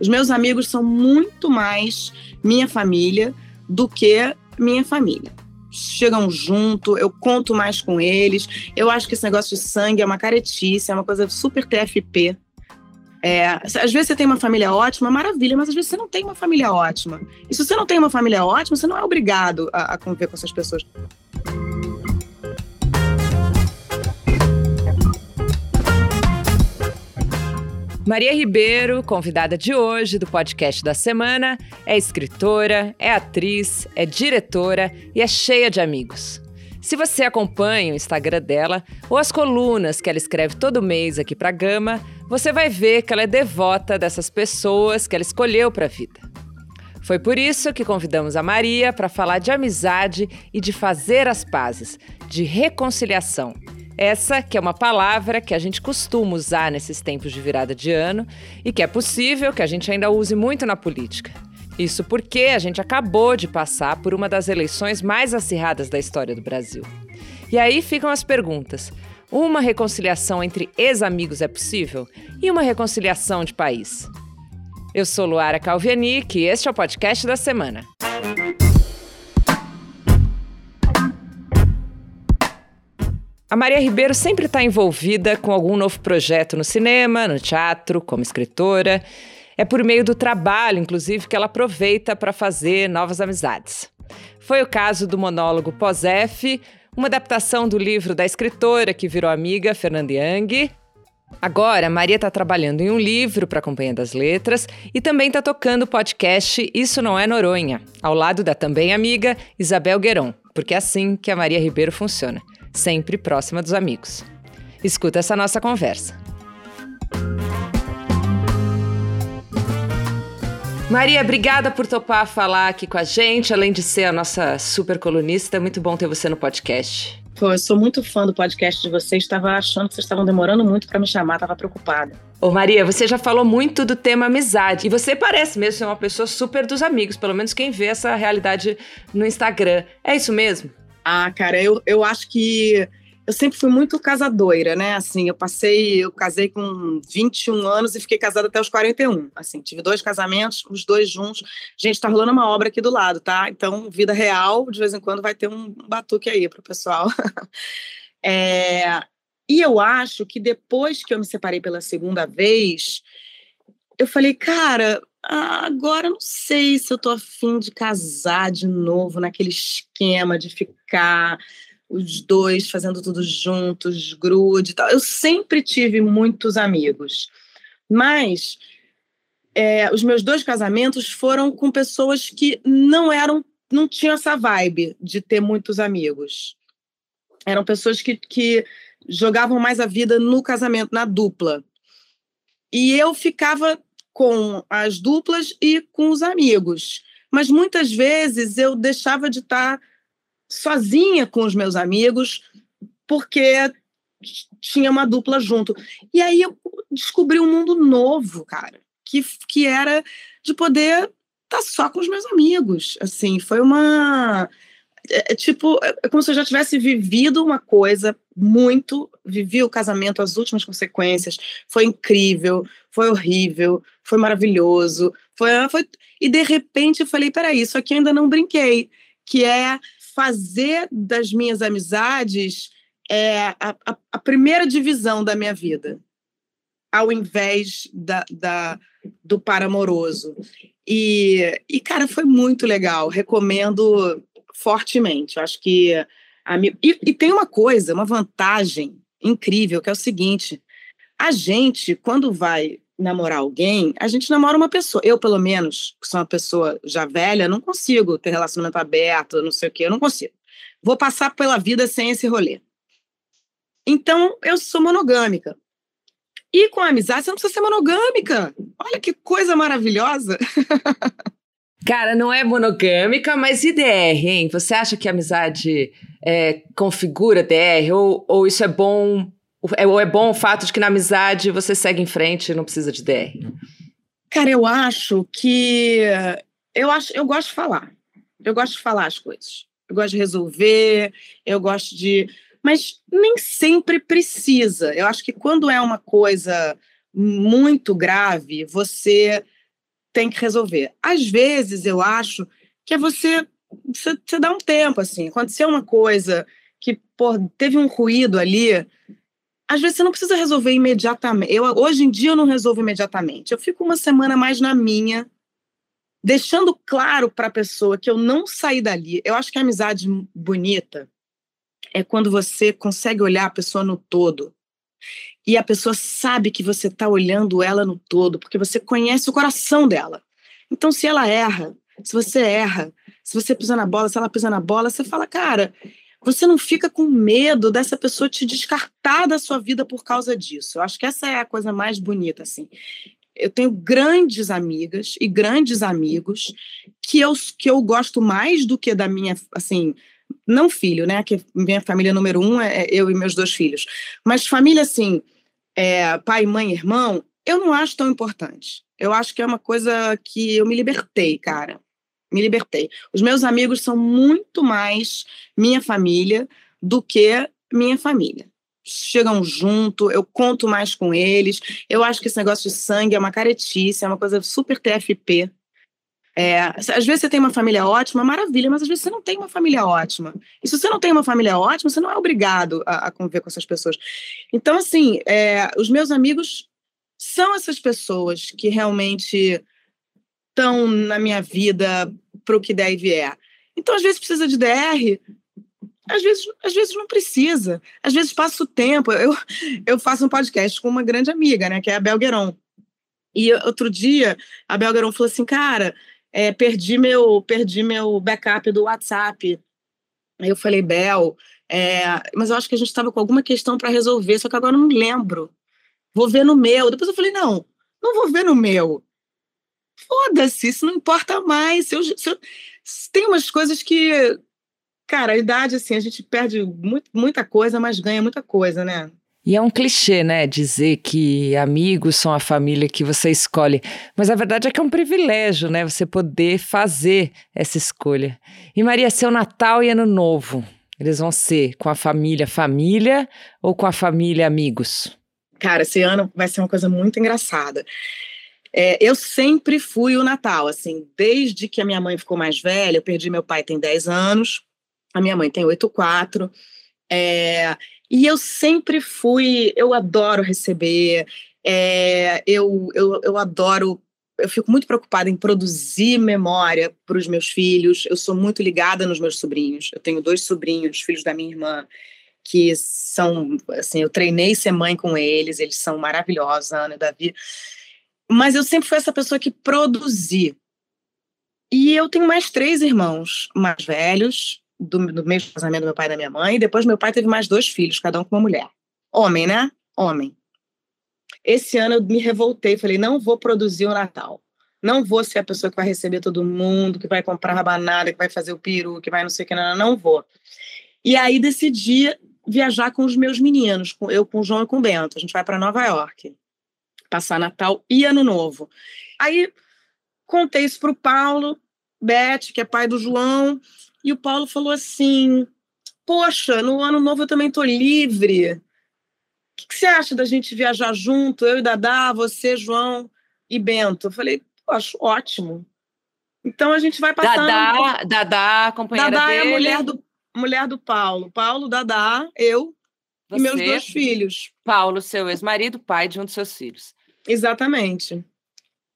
Os meus amigos são muito mais minha família do que minha família. Chegam junto, eu conto mais com eles. Eu acho que esse negócio de sangue é uma caretice, é uma coisa super TFP. É, às vezes você tem uma família ótima, maravilha, mas às vezes você não tem uma família ótima. E se você não tem uma família ótima, você não é obrigado a, a conviver com essas pessoas. Maria Ribeiro, convidada de hoje do podcast da semana, é escritora, é atriz, é diretora e é cheia de amigos. Se você acompanha o Instagram dela ou as colunas que ela escreve todo mês aqui para Gama, você vai ver que ela é devota dessas pessoas que ela escolheu para a vida. Foi por isso que convidamos a Maria para falar de amizade e de fazer as pazes, de reconciliação. Essa que é uma palavra que a gente costuma usar nesses tempos de virada de ano e que é possível que a gente ainda use muito na política. Isso porque a gente acabou de passar por uma das eleições mais acirradas da história do Brasil. E aí ficam as perguntas: uma reconciliação entre ex-amigos é possível? E uma reconciliação de país? Eu sou Luara Calvianic e este é o podcast da semana. A Maria Ribeiro sempre está envolvida com algum novo projeto no cinema, no teatro, como escritora. É por meio do trabalho, inclusive, que ela aproveita para fazer novas amizades. Foi o caso do monólogo Pós-F, uma adaptação do livro da escritora que virou amiga, Fernanda Young. Agora, Maria está trabalhando em um livro para a Companhia das Letras e também está tocando o podcast Isso Não É Noronha, ao lado da também amiga Isabel Gueron, porque é assim que a Maria Ribeiro funciona sempre próxima dos amigos. Escuta essa nossa conversa. Maria, obrigada por topar falar aqui com a gente, além de ser a nossa super colunista. É muito bom ter você no podcast. Pô, eu sou muito fã do podcast de vocês. Estava achando que vocês estavam demorando muito para me chamar, estava preocupada. Ô Maria, você já falou muito do tema amizade. E você parece mesmo ser uma pessoa super dos amigos, pelo menos quem vê essa realidade no Instagram. É isso mesmo? Ah, cara, eu, eu acho que eu sempre fui muito casadoira, né? Assim, eu passei, eu casei com 21 anos e fiquei casada até os 41. Assim, tive dois casamentos, os dois juntos. Gente, tá rolando uma obra aqui do lado, tá? Então, vida real, de vez em quando vai ter um batuque aí pro pessoal. é, e eu acho que depois que eu me separei pela segunda vez, eu falei, cara, agora não sei se eu tô afim de casar de novo naquele esquema de ficar os dois fazendo tudo juntos, grude e tal. Eu sempre tive muitos amigos, mas é, os meus dois casamentos foram com pessoas que não eram, não tinham essa vibe de ter muitos amigos. Eram pessoas que, que jogavam mais a vida no casamento, na dupla. E eu ficava com as duplas e com os amigos. Mas muitas vezes eu deixava de estar sozinha com os meus amigos porque tinha uma dupla junto. E aí eu descobri um mundo novo, cara, que, que era de poder estar só com os meus amigos. Assim, foi uma é, é, tipo, é, é como se eu já tivesse vivido uma coisa muito, vivi o casamento, as últimas consequências, foi incrível, foi horrível, foi maravilhoso, foi, foi e de repente eu falei, peraí, isso aqui ainda não brinquei, que é fazer das minhas amizades é, a, a, a primeira divisão da minha vida, ao invés da, da, do par amoroso. E, e, cara, foi muito legal. Recomendo fortemente. Eu acho que. A, e, e tem uma coisa, uma vantagem incrível, que é o seguinte: a gente, quando vai namorar alguém, a gente namora uma pessoa. Eu, pelo menos, que sou uma pessoa já velha, não consigo ter relacionamento aberto, não sei o quê, eu não consigo. Vou passar pela vida sem esse rolê. Então, eu sou monogâmica. E com a amizade, você não precisa ser monogâmica. Olha que coisa maravilhosa. Cara, não é monogâmica, mas e DR, hein? Você acha que a amizade é, configura DR? Ou, ou isso é bom? Ou é bom o fato de que na amizade você segue em frente e não precisa de DR? Cara, eu acho que. Eu, acho, eu gosto de falar. Eu gosto de falar as coisas. Eu gosto de resolver, eu gosto de. Mas nem sempre precisa. Eu acho que quando é uma coisa muito grave, você tem que resolver. Às vezes eu acho que é você, você, você dá um tempo, assim, aconteceu uma coisa que pô, teve um ruído ali, às vezes você não precisa resolver imediatamente. Eu, hoje em dia eu não resolvo imediatamente. Eu fico uma semana mais na minha, deixando claro para a pessoa que eu não saí dali. Eu acho que a amizade bonita é quando você consegue olhar a pessoa no todo e a pessoa sabe que você está olhando ela no todo, porque você conhece o coração dela. Então, se ela erra, se você erra, se você pisa na bola, se ela pisa na bola, você fala, cara, você não fica com medo dessa pessoa te descartar da sua vida por causa disso. Eu acho que essa é a coisa mais bonita, assim. Eu tenho grandes amigas e grandes amigos que eu, que eu gosto mais do que da minha, assim, não filho, né? Que minha família número um é eu e meus dois filhos. Mas família, assim, é, pai, mãe, irmão, eu não acho tão importante. Eu acho que é uma coisa que eu me libertei, cara. Me libertei. Os meus amigos são muito mais minha família do que minha família. Chegam junto, eu conto mais com eles. Eu acho que esse negócio de sangue é uma caretice, é uma coisa super TFP. É, às vezes você tem uma família ótima, maravilha, mas às vezes você não tem uma família ótima. E se você não tem uma família ótima, você não é obrigado a, a conviver com essas pessoas. Então, assim, é, os meus amigos são essas pessoas que realmente estão na minha vida para o que der e vier. Então, às vezes precisa de DR, às vezes, às vezes não precisa. Às vezes passa o tempo. Eu, eu faço um podcast com uma grande amiga, né, que é a Bel Gueron. E outro dia, a Bel Gueron falou assim, cara, é, perdi meu perdi meu backup do WhatsApp. Aí eu falei, Bel, é, mas eu acho que a gente estava com alguma questão para resolver, só que agora eu não lembro. Vou ver no meu. Depois eu falei, não, não vou ver no meu. Foda-se, isso não importa mais. Se eu, se eu, tem umas coisas que, cara, a idade, assim, a gente perde muito, muita coisa, mas ganha muita coisa, né? E é um clichê, né, dizer que amigos são a família que você escolhe. Mas a verdade é que é um privilégio, né, você poder fazer essa escolha. E Maria, seu Natal e Ano Novo, eles vão ser com a família família ou com a família amigos? Cara, esse ano vai ser uma coisa muito engraçada. É, eu sempre fui o Natal, assim, desde que a minha mãe ficou mais velha, eu perdi meu pai tem 10 anos, a minha mãe tem 8,4. É, e eu sempre fui, eu adoro receber, é, eu, eu, eu adoro, eu fico muito preocupada em produzir memória para os meus filhos. Eu sou muito ligada nos meus sobrinhos. Eu tenho dois sobrinhos, filhos da minha irmã, que são, assim, eu treinei ser mãe com eles, eles são maravilhosos, Ana e Davi. Mas eu sempre fui essa pessoa que produzi. E eu tenho mais três irmãos mais velhos, do, do mesmo casamento do meu pai e da minha mãe. E depois meu pai teve mais dois filhos, cada um com uma mulher. Homem, né? Homem. Esse ano eu me revoltei, falei, não vou produzir o Natal. Não vou ser a pessoa que vai receber todo mundo, que vai comprar rabanada, que vai fazer o peru, que vai não sei o que, não, não vou. E aí decidi viajar com os meus meninos, com, eu com o João e com o Bento. A gente vai para Nova York, passar Natal e Ano Novo. Aí contei isso para o Paulo, Beth, que é pai do João, e o Paulo falou assim: Poxa, no ano novo eu também estou livre. O que, que, você acha da gente viajar junto, eu e Dadá, você, João e Bento? Eu falei: Acho ótimo. Então a gente vai passar. Dadá. Dadá, companheira Dadá dele. é a mulher do, mulher do Paulo. Paulo, Dadá, eu você, e meus dois filhos. Paulo, seu ex-marido, pai de um dos seus filhos. Exatamente.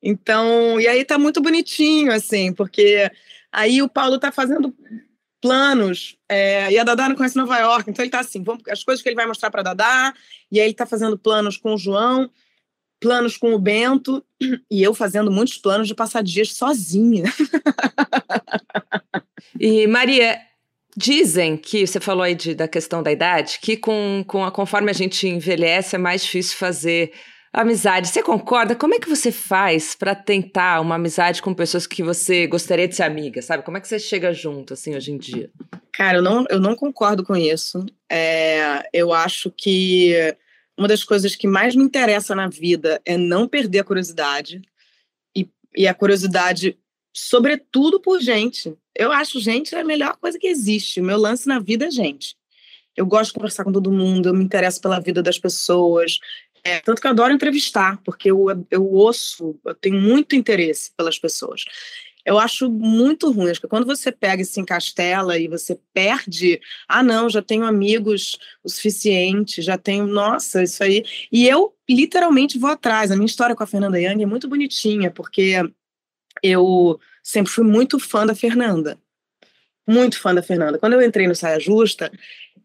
Então, e aí tá muito bonitinho, assim, porque Aí o Paulo está fazendo planos, é, e a Dadá não conhece Nova York, então ele está assim, vamos, as coisas que ele vai mostrar para Dadá, e aí ele está fazendo planos com o João, planos com o Bento, e eu fazendo muitos planos de passar dias sozinha. e Maria, dizem que, você falou aí de, da questão da idade, que com, com a, conforme a gente envelhece é mais difícil fazer Amizade, você concorda? Como é que você faz para tentar uma amizade com pessoas que você gostaria de ser amiga, sabe? Como é que você chega junto, assim, hoje em dia? Cara, eu não, eu não concordo com isso. É, eu acho que uma das coisas que mais me interessa na vida é não perder a curiosidade. E, e a curiosidade, sobretudo por gente. Eu acho gente a melhor coisa que existe. O meu lance na vida é gente. Eu gosto de conversar com todo mundo, eu me interesso pela vida das pessoas, É, tanto que eu adoro entrevistar, porque eu, eu ouço, eu tenho muito interesse pelas pessoas. Eu acho muito ruim, acho que quando você pega e se encastela e você perde, ah, não, já tenho amigos o suficiente, já tenho, nossa, isso aí. E eu literalmente vou atrás. A minha história com a Fernanda Young é muito bonitinha, porque eu sempre fui muito fã da Fernanda. Muito fã da Fernanda. Quando eu entrei no Saia Justa,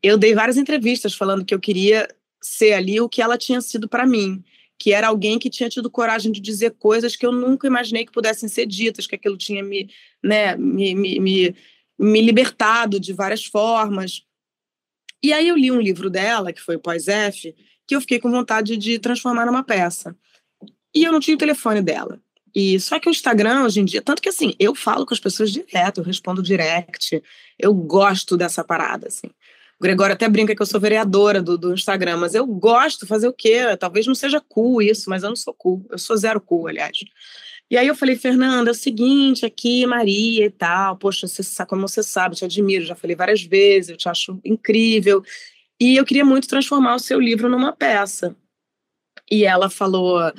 eu dei várias entrevistas falando que eu queria ser ali o que ela tinha sido para mim que era alguém que tinha tido coragem de dizer coisas que eu nunca imaginei que pudessem ser ditas, que aquilo tinha me, né, me, me, me, me libertado de várias formas. E aí eu li um livro dela, que foi o Pós-F, que eu fiquei com vontade de transformar numa peça. E eu não tinha o telefone dela. E só que o Instagram hoje em dia, tanto que assim, eu falo com as pessoas direto, eu respondo direct, eu gosto dessa parada, assim. O Gregório até brinca que eu sou vereadora do, do Instagram, mas eu gosto, fazer o quê? Talvez não seja cool isso, mas eu não sou cool. Eu sou zero cool, aliás. E aí eu falei, Fernanda, é o seguinte, aqui, Maria e tal, poxa, você sabe, como você sabe, eu te admiro, já falei várias vezes, eu te acho incrível. E eu queria muito transformar o seu livro numa peça. E ela falou: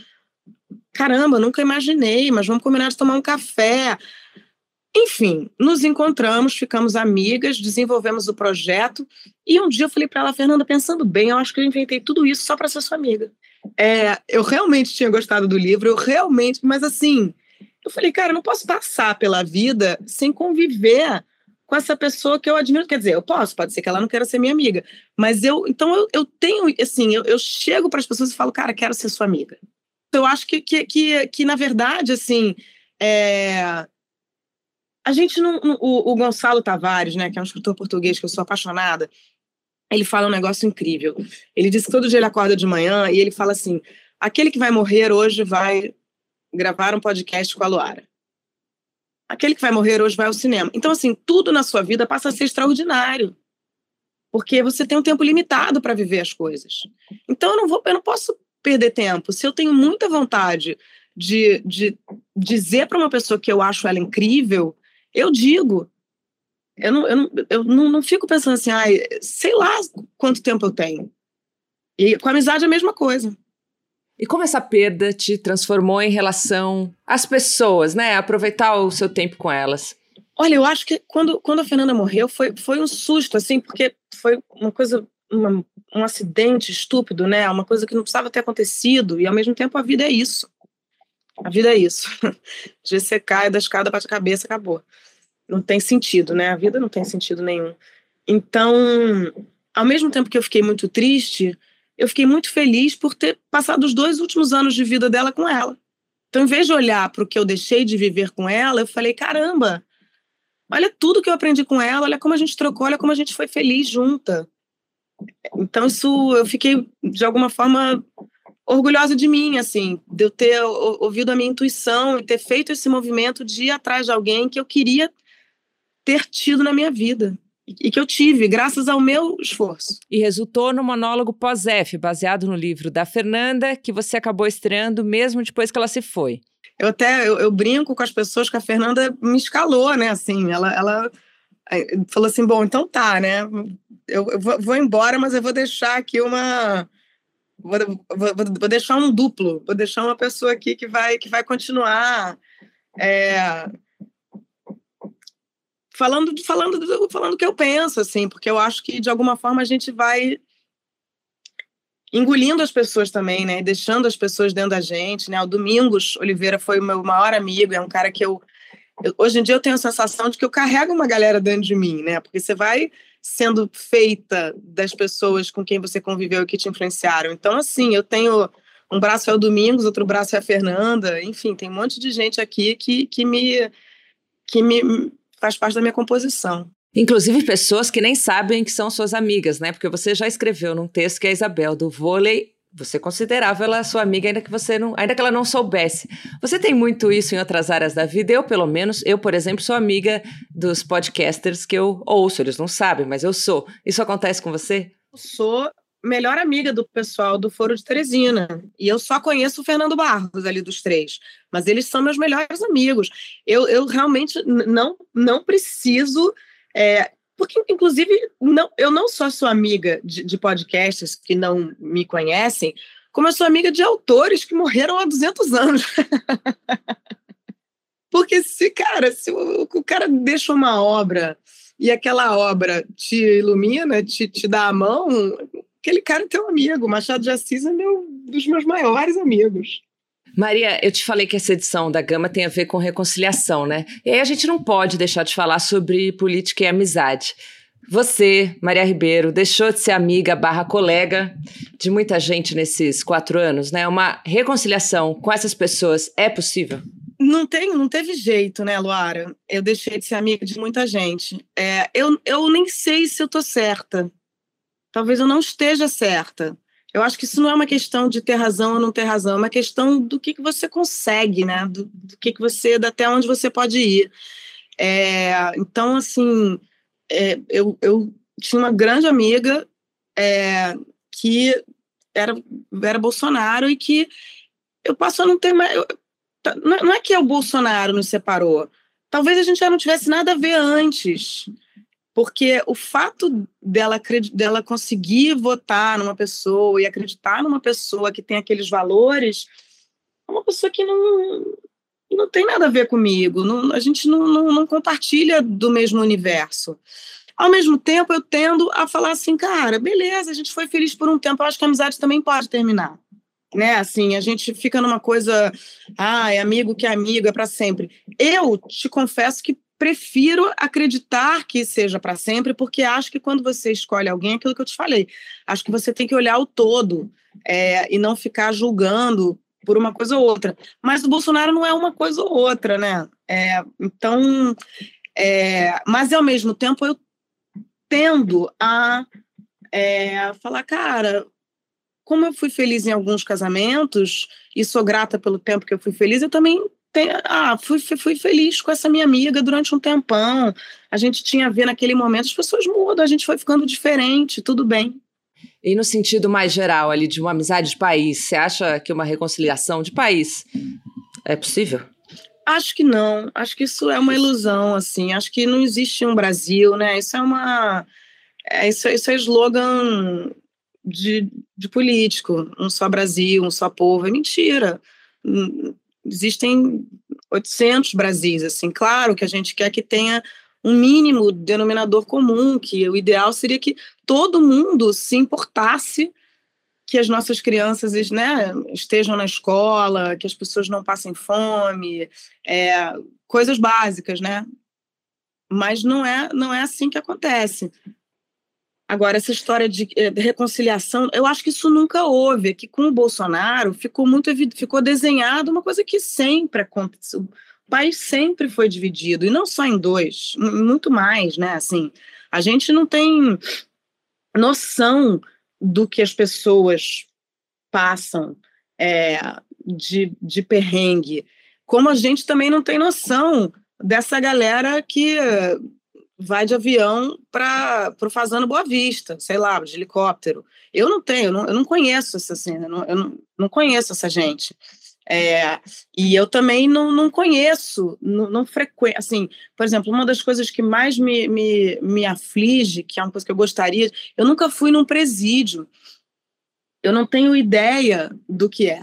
caramba, nunca imaginei, mas vamos combinar de tomar um café. Enfim, nos encontramos, ficamos amigas, desenvolvemos o projeto. E um dia eu falei para ela, Fernanda, pensando bem, eu acho que eu inventei tudo isso só para ser sua amiga. É, eu realmente tinha gostado do livro, eu realmente, mas assim, eu falei, cara, eu não posso passar pela vida sem conviver com essa pessoa que eu admiro. Quer dizer, eu posso, pode ser que ela não queira ser minha amiga, mas eu, então eu, eu tenho, assim, eu, eu chego para as pessoas e falo, cara, quero ser sua amiga. Eu acho que, que, que, que na verdade, assim, é, a gente não. O, o, Gonçalo Tavares, né, que é um escritor português que eu sou apaixonada, ele fala um negócio incrível. Ele diz que todo dia ele acorda de manhã e ele fala assim: aquele que vai morrer hoje vai gravar um podcast com a Luara. Aquele que vai morrer hoje vai ao cinema. Então, assim, tudo na sua vida passa a ser extraordinário. Porque você tem um tempo limitado para viver as coisas. Então, eu não, vou, eu não posso perder tempo. Se eu tenho muita vontade de, de dizer para uma pessoa que eu acho ela incrível, eu digo. Eu não, eu não, eu não, não fico pensando assim, ai, sei lá quanto tempo eu tenho. E com a amizade é a mesma coisa. E como essa perda te transformou em relação às pessoas, né? Aproveitar o seu tempo com elas. Olha, eu acho que quando, quando a Fernanda morreu foi, foi um susto, assim, porque foi uma coisa, uma, um acidente estúpido, né? Uma coisa que não precisava ter acontecido, e ao mesmo tempo a vida é isso. A vida é isso. De você cai da escada, bate a cabeça, acabou não tem sentido, né? A vida não tem sentido nenhum. Então, ao mesmo tempo que eu fiquei muito triste, eu fiquei muito feliz por ter passado os dois últimos anos de vida dela com ela. Então, em vez de olhar para o que eu deixei de viver com ela, eu falei: caramba, olha tudo que eu aprendi com ela, olha como a gente trocou, olha como a gente foi feliz junta. Então, isso eu fiquei, de alguma forma, orgulhosa de mim, assim, de eu ter ouvido a minha intuição e ter feito esse movimento de ir atrás de alguém que eu queria ter tido na minha vida e que eu tive, graças ao meu esforço. E resultou no monólogo pós-F, baseado no livro da Fernanda, que você acabou estreando mesmo depois que ela se foi. Eu até eu, eu brinco com as pessoas que a Fernanda me escalou, né? Assim, ela, ela falou assim: bom, então tá, né? Eu, eu vou, vou, embora, mas eu vou deixar aqui uma. Vou, vou, vou, deixar um duplo, vou deixar uma pessoa aqui que vai, que vai continuar. É, falando falando falando o que eu penso assim porque eu acho que de alguma forma a gente vai engolindo as pessoas também né deixando as pessoas dentro da gente né o Domingos Oliveira foi o meu maior amigo é um cara que eu, eu hoje em dia eu tenho a sensação de que eu carrego uma galera dentro de mim né porque você vai sendo feita das pessoas com quem você conviveu e que te influenciaram então assim eu tenho um braço é o Domingos outro braço é a Fernanda enfim tem um monte de gente aqui que que me que me faz parte da minha composição. Inclusive pessoas que nem sabem que são suas amigas, né? Porque você já escreveu num texto que a Isabel do vôlei, você considerava ela sua amiga ainda que você não, ainda que ela não soubesse. Você tem muito isso em outras áreas da vida? Eu, pelo menos, eu, por exemplo, sou amiga dos podcasters que eu ouço, eles não sabem, mas eu sou. Isso acontece com você? Eu sou melhor amiga do pessoal do Foro de Teresina. E eu só conheço o Fernando Barros ali dos três. Mas eles são meus melhores amigos. Eu, eu realmente não, não preciso. É, porque, inclusive, não, eu não sou sua amiga de, de podcasts que não me conhecem, como eu sou amiga de autores que morreram há 200 anos. Porque se, cara, se o, o, cara deixa uma obra e aquela obra te ilumina, te, te dá a mão, aquele cara é teu amigo. Machado de Assis é meu, dos meus maiores amigos. Maria, eu te falei que essa edição da Gama tem a ver com reconciliação, né? E aí a gente não pode deixar de falar sobre política e amizade. Você, Maria Ribeiro, deixou de ser amiga barra colega de muita gente nesses quatro anos, né? Uma reconciliação com essas pessoas é possível? Não tem, não teve jeito, né, Luara? Eu deixei de ser amiga de muita gente. É, eu, eu nem sei se eu tô certa. Talvez eu não esteja certa. Eu acho que isso não é uma questão de ter razão ou não ter razão, é uma questão do que, que você consegue, né? Do, do que, que você, até onde você pode ir. É, então, assim, é, eu, eu tinha uma grande amiga é, que era, era Bolsonaro e que eu passo a não ter mais. Eu, tá, não é que é o Bolsonaro nos separou. Talvez a gente já não tivesse nada a ver antes. Porque o fato dela, dela conseguir votar numa pessoa e acreditar numa pessoa que tem aqueles valores é uma pessoa que não, não tem nada a ver comigo. Não, a gente não, não, não compartilha do mesmo universo. Ao mesmo tempo, eu tendo a falar assim, cara, beleza, a gente foi feliz por um tempo, eu acho que a amizade também pode terminar. Né, assim, a gente fica numa coisa, ah, é amigo que é amigo, é para sempre. Eu te confesso que prefiro acreditar que seja para sempre, porque acho que quando você escolhe alguém, é aquilo que eu te falei, acho que você tem que olhar o todo é, e não ficar julgando por uma coisa ou outra. Mas o Bolsonaro não é uma coisa ou outra, né? É, então, é, mas ao mesmo tempo eu tendo a é, falar, cara, como eu fui feliz em alguns casamentos e sou grata pelo tempo que eu fui feliz, eu também tenho, ah, fui, fui feliz com essa minha amiga durante um tempão. A gente tinha a ver naquele momento, as pessoas mudam, a gente foi ficando diferente, tudo bem. E no sentido mais geral ali de uma amizade de país, você acha que uma reconciliação de país é possível? Acho que não. Acho que isso é uma ilusão, assim. Acho que não existe um Brasil, né? Isso é uma. É, isso, isso é slogan de, de político. Um só Brasil, um só povo. É mentira. Existem 800 Brasis, assim. Claro que a gente quer que tenha um mínimo denominador comum, que o ideal seria que todo mundo se importasse que as nossas crianças né, estejam na escola, que as pessoas não passem fome, é, coisas básicas, né? Mas não é, não é assim que acontece. Agora, essa história de, é, de reconciliação, eu acho que isso nunca houve. Que com o Bolsonaro ficou muito ficou desenhado uma coisa que sempre aconteceu o país sempre foi dividido, e não só em dois, muito mais, né? Assim, a gente não tem noção do que as pessoas passam é, de, de perrengue, como a gente também não tem noção dessa galera que vai de avião para o Fazano Boa Vista, sei lá, de helicóptero. Eu não tenho, eu não, eu não conheço essa cena, eu não, não conheço essa gente. É, e eu também não, não conheço, não, não frequento. Assim, por exemplo, uma das coisas que mais me, me, me aflige, que é uma coisa que eu gostaria, eu nunca fui num presídio. Eu não tenho ideia do que é.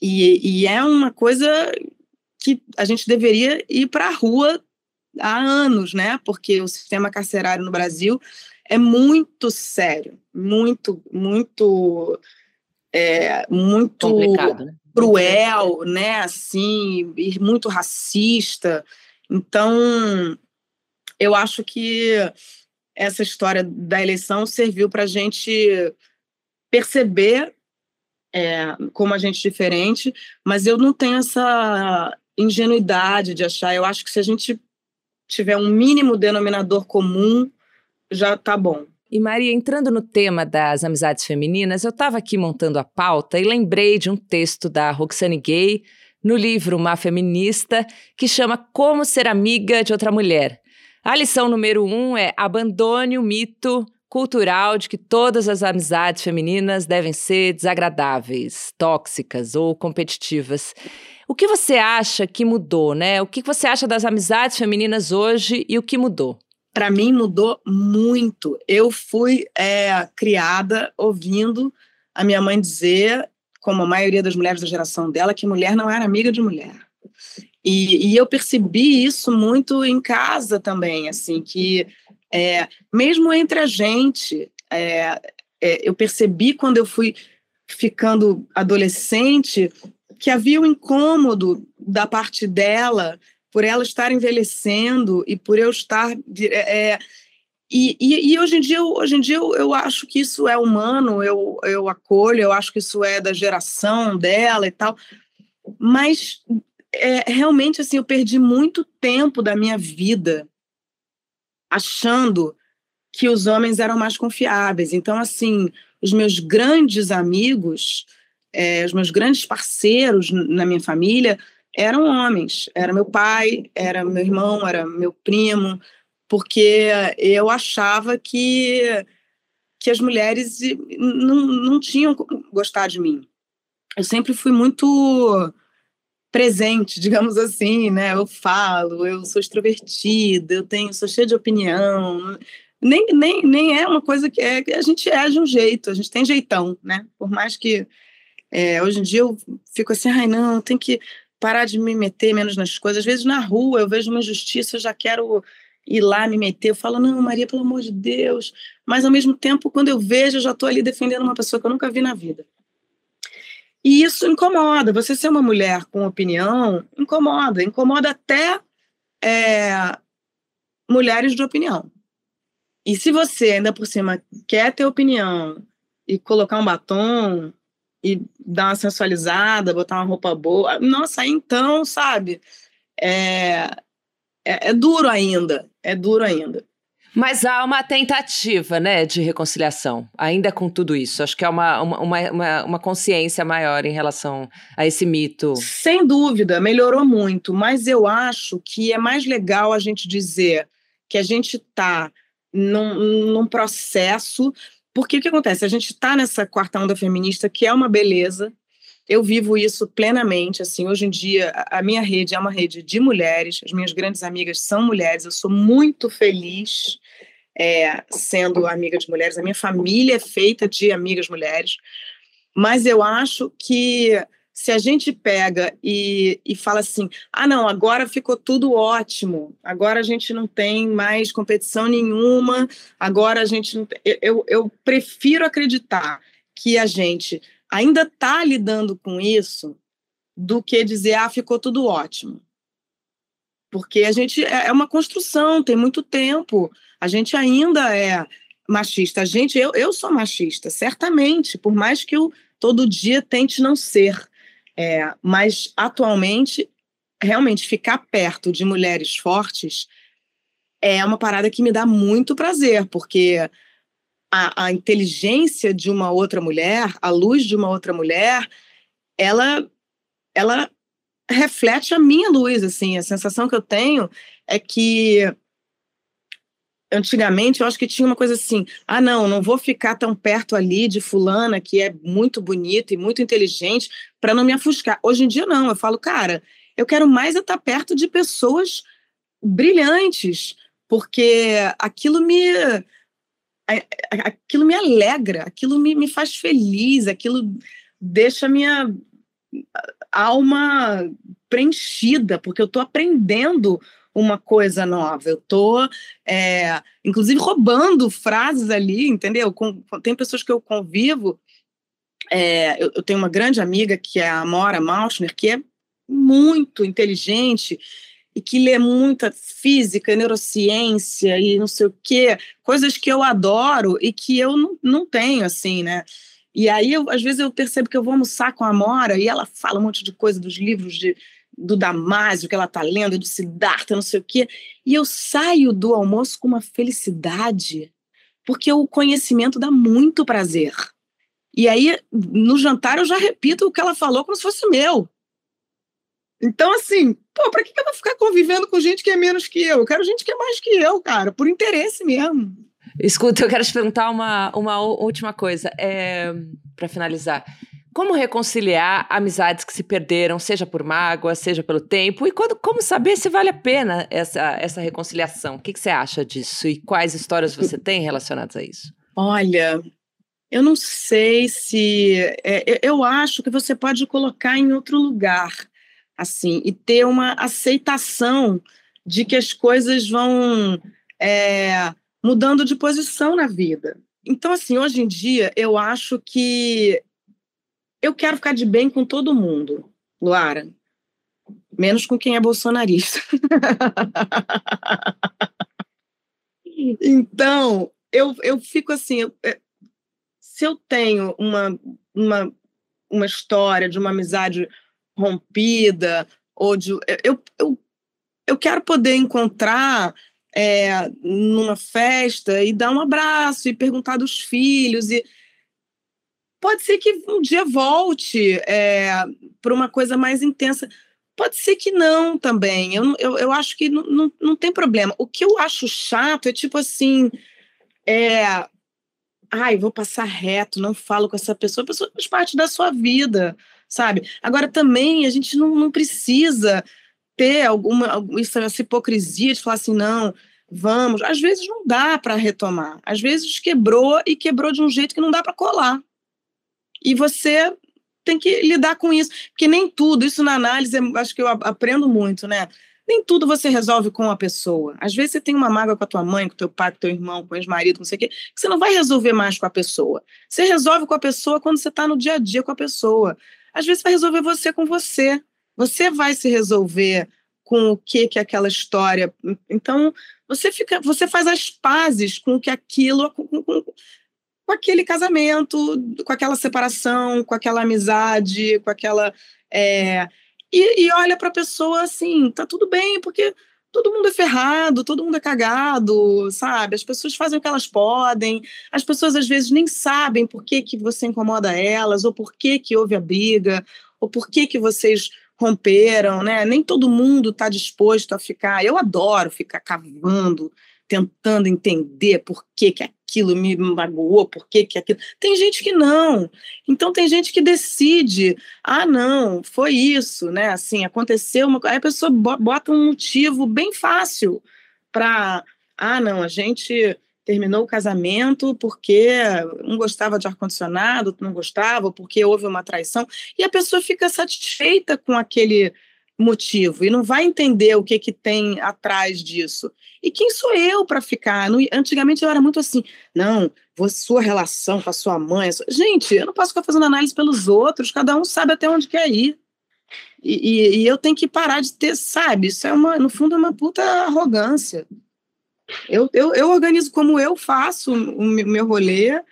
E, e é uma coisa que a gente deveria ir para a rua há anos, né? Porque o sistema carcerário no Brasil é muito sério, muito, muito, é, muito complicado, né? cruel, né? Assim, e muito racista. Então, eu acho que essa história da eleição serviu para a gente perceber é, como a gente é diferente, mas eu não tenho essa ingenuidade de achar. Eu acho que se a gente tiver um mínimo denominador comum, já tá bom. E Maria, entrando no tema das amizades femininas, eu estava aqui montando a pauta e lembrei de um texto da Roxane Gay no livro Uma Feminista, que chama Como Ser Amiga de Outra Mulher. A lição número um é abandone o mito cultural de que todas as amizades femininas devem ser desagradáveis, tóxicas ou competitivas. O que você acha que mudou, né? O que você acha das amizades femininas hoje e o que mudou? para mim mudou muito. Eu fui é, criada ouvindo a minha mãe dizer como a maioria das mulheres da geração dela, que mulher não era amiga de mulher. E, e eu percebi isso muito em casa também, assim, que é, mesmo entre a gente, é, é, eu percebi quando eu fui ficando adolescente que havia um incômodo da parte dela por ela estar envelhecendo e por eu estar é, e, e, e, hoje em dia, hoje em dia eu, eu, acho que isso é humano, eu, eu acolho, eu acho que isso é da geração dela e tal. Mas é, realmente assim, eu perdi muito tempo da minha vida achando que os homens eram mais confiáveis. Então, assim, os meus grandes amigos, é, os meus grandes parceiros na minha família eram homens. Era meu pai, era meu irmão, era meu primo porque eu achava que, que as mulheres não, não tinham gostado de mim. Eu sempre fui muito presente, digamos assim, né? Eu falo, eu sou extrovertida, eu tenho, sou cheia de opinião. Nem, nem, nem é uma coisa que é a gente é de um jeito, a gente tem jeitão, né? Por mais que é, hoje em dia eu fico assim, ai não, tem que parar de me meter menos nas coisas. Às vezes na rua eu vejo uma injustiça, eu já quero ir lá me meter. Eu falo, não, Maria, pelo amor de Deus. Mas, ao mesmo tempo, quando eu vejo, eu já estou ali defendendo uma pessoa que eu nunca vi na vida. E isso incomoda. Você ser uma mulher com opinião incomoda. Incomoda até é, mulheres de opinião. E se você, ainda por cima, quer ter opinião e colocar um batom e dar uma sensualizada, botar uma roupa boa, nossa, então, sabe? É, é, é duro ainda, é duro ainda. Mas há uma tentativa, né, de reconciliação, ainda com tudo isso. Acho que é uma, uma, uma, uma, consciência maior em relação a esse mito. Sem dúvida, melhorou muito, mas eu acho que é mais legal a gente dizer que a gente está num, num processo. Porque o que acontece? A gente está nessa quarta onda feminista, que é uma beleza, eu vivo isso plenamente, assim, hoje em dia a minha rede é uma rede de mulheres, as minhas grandes amigas são mulheres, eu sou muito feliz é, sendo amiga de mulheres, a minha família é feita de amigas mulheres, mas eu acho que se a gente pega e, e fala assim, ah, não, agora ficou tudo ótimo, agora a gente não tem mais competição nenhuma, agora a gente não tem... eu, eu prefiro acreditar que a gente ainda está lidando com isso do que dizer, ah, ficou tudo ótimo. Porque a gente é, é uma construção, tem muito tempo. A gente ainda é machista. A gente, eu, eu sou machista, certamente, por mais que eu todo dia tente não ser. É, mas atualmente, realmente, ficar perto de mulheres fortes é uma parada que me dá muito prazer, porque a, a inteligência de uma outra mulher, a luz de uma outra mulher, ela, ela reflete a minha luz, assim, a sensação que eu tenho é que antigamente eu acho que tinha uma coisa assim, ah não, não vou ficar tão perto ali de fulana que é muito bonita e muito inteligente para não me afuscar. Hoje em dia não, eu falo, cara, eu quero mais estar perto de pessoas brilhantes, porque aquilo me aquilo me alegra, aquilo me, me faz feliz, aquilo deixa minha alma preenchida, porque eu estou aprendendo uma coisa nova. Eu estou, é, inclusive, roubando frases ali, entendeu? Com, tem pessoas que eu convivo. É, eu, eu, tenho uma grande amiga que é a Amora Mauschner, que é muito inteligente e que lê muita física, neurociência e não sei o quê, coisas que eu adoro e que eu não, não tenho, assim, né? E aí, eu, às vezes, eu percebo que eu vou almoçar com a Amora e ela fala um monte de coisa dos livros de, do Damásio que ela está lendo, do Siddhartha, não sei o quê, e eu saio do almoço com uma felicidade, porque o conhecimento dá muito prazer. E aí, no jantar, eu já repito o que ela falou como se fosse meu. Então, assim, pô, pra que eu vou ficar convivendo com gente que é menos que eu? Eu quero gente que é mais que eu, cara, por interesse mesmo. Escuta, eu quero te perguntar uma, uma última coisa, é, para finalizar. Como reconciliar amizades que se perderam, seja por mágoa, seja pelo tempo? E quando, como saber se vale a pena essa, essa reconciliação? O que, que você acha disso? E quais histórias você tem relacionadas a isso? Olha, Eu não sei se. É, eu acho que você pode colocar em outro lugar, assim, e ter uma aceitação de que as coisas vão é, mudando de posição na vida. Então, assim, hoje em dia, eu acho que eu quero ficar de bem com todo mundo, Luara. Menos com quem é bolsonarista. então, eu, eu fico assim, eu, é, se eu tenho uma, uma, uma história de uma amizade rompida, ou de. Eu, eu, eu quero poder encontrar é, numa festa e dar um abraço e perguntar dos filhos. e Pode ser que um dia volte é, para uma coisa mais intensa. Pode ser que não também. Eu, eu, eu acho que não, não, não tem problema. O que eu acho chato é tipo assim. É, ai, vou passar reto, não falo com essa pessoa, a pessoa faz parte da sua vida, sabe? Agora também a gente não, não precisa ter alguma essa hipocrisia de falar assim, não, vamos. Às vezes não dá para retomar. Às vezes quebrou e quebrou de um jeito que não dá para colar. E você tem que lidar com isso, porque nem tudo, isso na análise, acho que eu aprendo muito, né? Nem tudo você resolve com a pessoa. Às vezes você tem uma mágoa com a tua mãe, com teu pai, com teu irmão, com o ex-marido, não sei o quê, que você não vai resolver mais com a pessoa. Você resolve com a pessoa quando você está no dia a dia com a pessoa. Às vezes vai resolver você com você. Você vai se resolver com o que que é aquela história. Então, você fica, você faz as pazes com o que aquilo, com, com, com aquele casamento, com aquela separação, com aquela amizade, com aquela. É, e, e olha para a pessoa assim, tá tudo bem, porque todo mundo é ferrado, todo mundo é cagado, sabe? As pessoas fazem o que elas podem, as pessoas às vezes nem sabem por que, que você incomoda elas, ou por que, que houve a briga, ou por que, que vocês romperam, né? Nem todo mundo está disposto a ficar. Eu adoro ficar cavando, tentando entender por que, que aquilo me magoou, por que, que aquilo. Tem gente que não. Então tem gente que decide, ah, não, foi isso, né? Assim, aconteceu uma Aí a pessoa bota um motivo bem fácil para, ah, não, a gente terminou o casamento porque um gostava de ar-condicionado, outro não gostava, porque houve uma traição, e a pessoa fica satisfeita com aquele motivo e não vai entender o que, que tem atrás disso. E quem sou eu para ficar? antigamente eu era muito assim, não, sua relação com a sua mãe. Gente, eu não posso ficar fazendo análise pelos outros, cada um sabe até onde quer ir. E, e, e eu tenho que parar de ter, sabe? Isso é uma, no fundo, é uma puta arrogância. Eu, eu, eu organizo como eu faço o meu rolê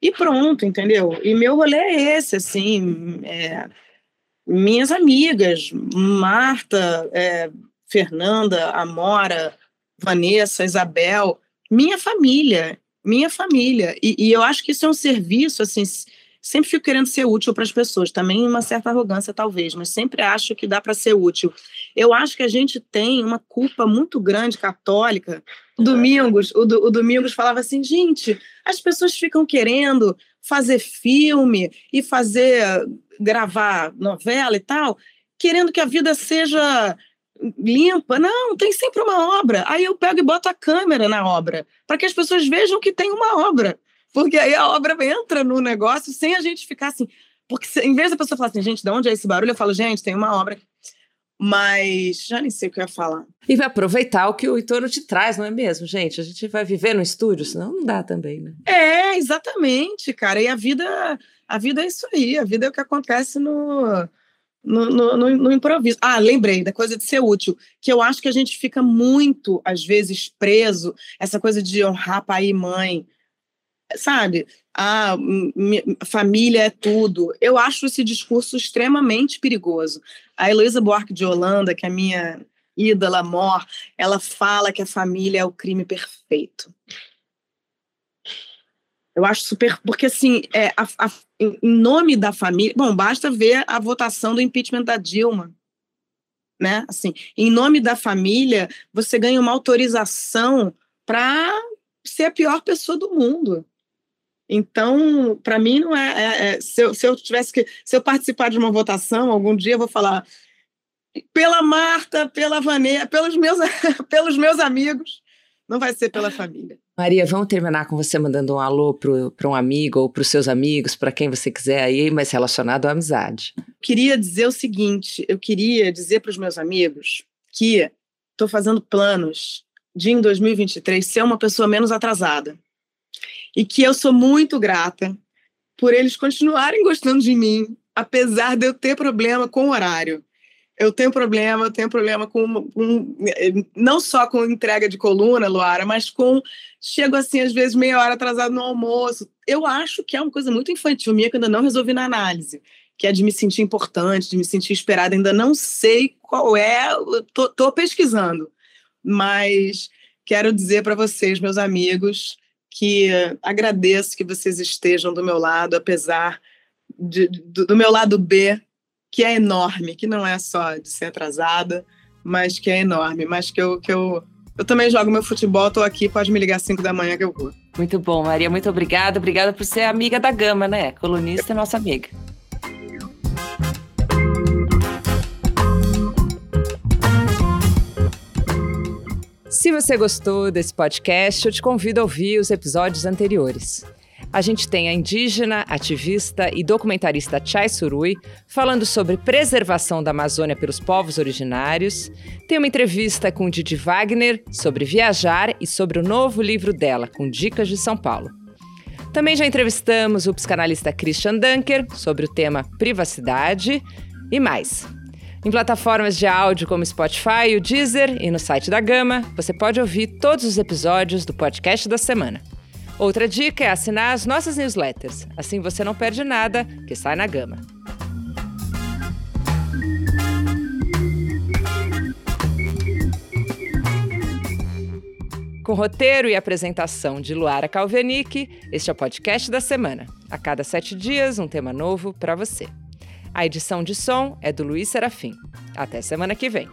e pronto, entendeu? E meu rolê é esse, assim, é, minhas amigas, Marta, é, Fernanda, Amora, Vanessa, Isabel, minha família, minha família. E, e, eu acho que isso é um serviço, assim, sempre fico querendo ser útil para as pessoas, também uma certa arrogância talvez, mas sempre acho que dá para ser útil. Eu acho que a gente tem uma culpa muito grande católica. O Domingos, o, o Domingos falava assim, gente, as pessoas ficam querendo fazer filme e fazer gravar novela e tal, querendo que a vida seja limpa. Não, tem sempre uma obra. Aí eu pego e boto a câmera na obra, para que as pessoas vejam que tem uma obra. Porque aí a obra entra no negócio sem a gente ficar assim. Porque em vez da pessoa falar assim, gente, de onde é esse barulho? Eu falo, gente, tem uma obra. Mas já nem sei o que eu ia falar. E vai aproveitar o que o entorno te traz, não é mesmo, gente? A gente vai viver no estúdio, senão não dá também, né? É, exatamente, cara. E a vida, a vida é isso aí. A vida é o que acontece no, no, no, no, no, improviso. Ah, lembrei da coisa de ser útil, que eu acho que a gente fica muito, às vezes, preso, essa coisa de honrar pai e mãe, sabe? Ah, família é tudo. Eu acho esse discurso extremamente perigoso. A Heloísa Buarque de Holanda, que é a minha ídola mor, ela fala que a família é o crime perfeito. Eu acho super. Porque, assim, é, a, a, em nome da família. Bom, basta ver a votação do impeachment da Dilma. Né? Assim, em nome da família, você ganha uma autorização para ser a pior pessoa do mundo. Então, para mim, não é. é, é se, eu, se, eu, tivesse que. Se eu participar de uma votação, algum dia eu vou falar pela Marta, pela Vanessa, pelos meus, pelos meus amigos, não vai ser pela família. Maria, vamos terminar com você mandando um alô para um amigo ou para os seus amigos, para quem você quiser aí, mas relacionado à amizade. Queria dizer o seguinte: eu queria dizer para os meus amigos que estou fazendo planos de em 2023 ser uma pessoa menos atrasada. E que eu sou muito grata por eles continuarem gostando de mim, apesar de eu ter problema com o horário eu tenho problema, eu tenho problema com, com, não só com entrega de coluna, Luara, mas com chego assim às vezes meia hora atrasado no almoço. Eu acho que é uma coisa muito infantil minha que eu ainda não resolvi na análise, que é de me sentir importante, de me sentir esperada. Ainda não sei qual é, tô, tô pesquisando, mas quero dizer para vocês, meus amigos, que agradeço que vocês estejam do meu lado, apesar de, do, do meu lado B que é enorme, que não é só de ser atrasada, mas que é enorme, mas que eu, que eu, eu também jogo meu futebol, tô aqui, pode me ligar às 5 da manhã que eu vou. Muito bom, Maria, muito obrigada. Obrigada por ser amiga da Gama, né? Colunista, nossa amiga. Se você gostou desse podcast, eu te convido a ouvir os episódios anteriores. A gente tem a indígena, ativista e documentarista Chai Surui falando sobre preservação da Amazônia pelos povos originários. Tem uma entrevista com Didi Wagner sobre viajar e sobre o novo livro dela, com dicas de São Paulo. Também já entrevistamos o psicanalista Christian Dunker sobre o tema privacidade e mais. Em plataformas de áudio como Spotify, o Deezer e no site da Gama, você pode ouvir todos os episódios do podcast da semana. Outra dica é assinar as nossas newsletters. Assim você não perde nada que sai na gama. Com roteiro e apresentação de Luara Calvenic, este é o podcast da semana. A cada sete dias, um tema novo para você. A edição de som é do Luiz Serafim. Até semana que vem.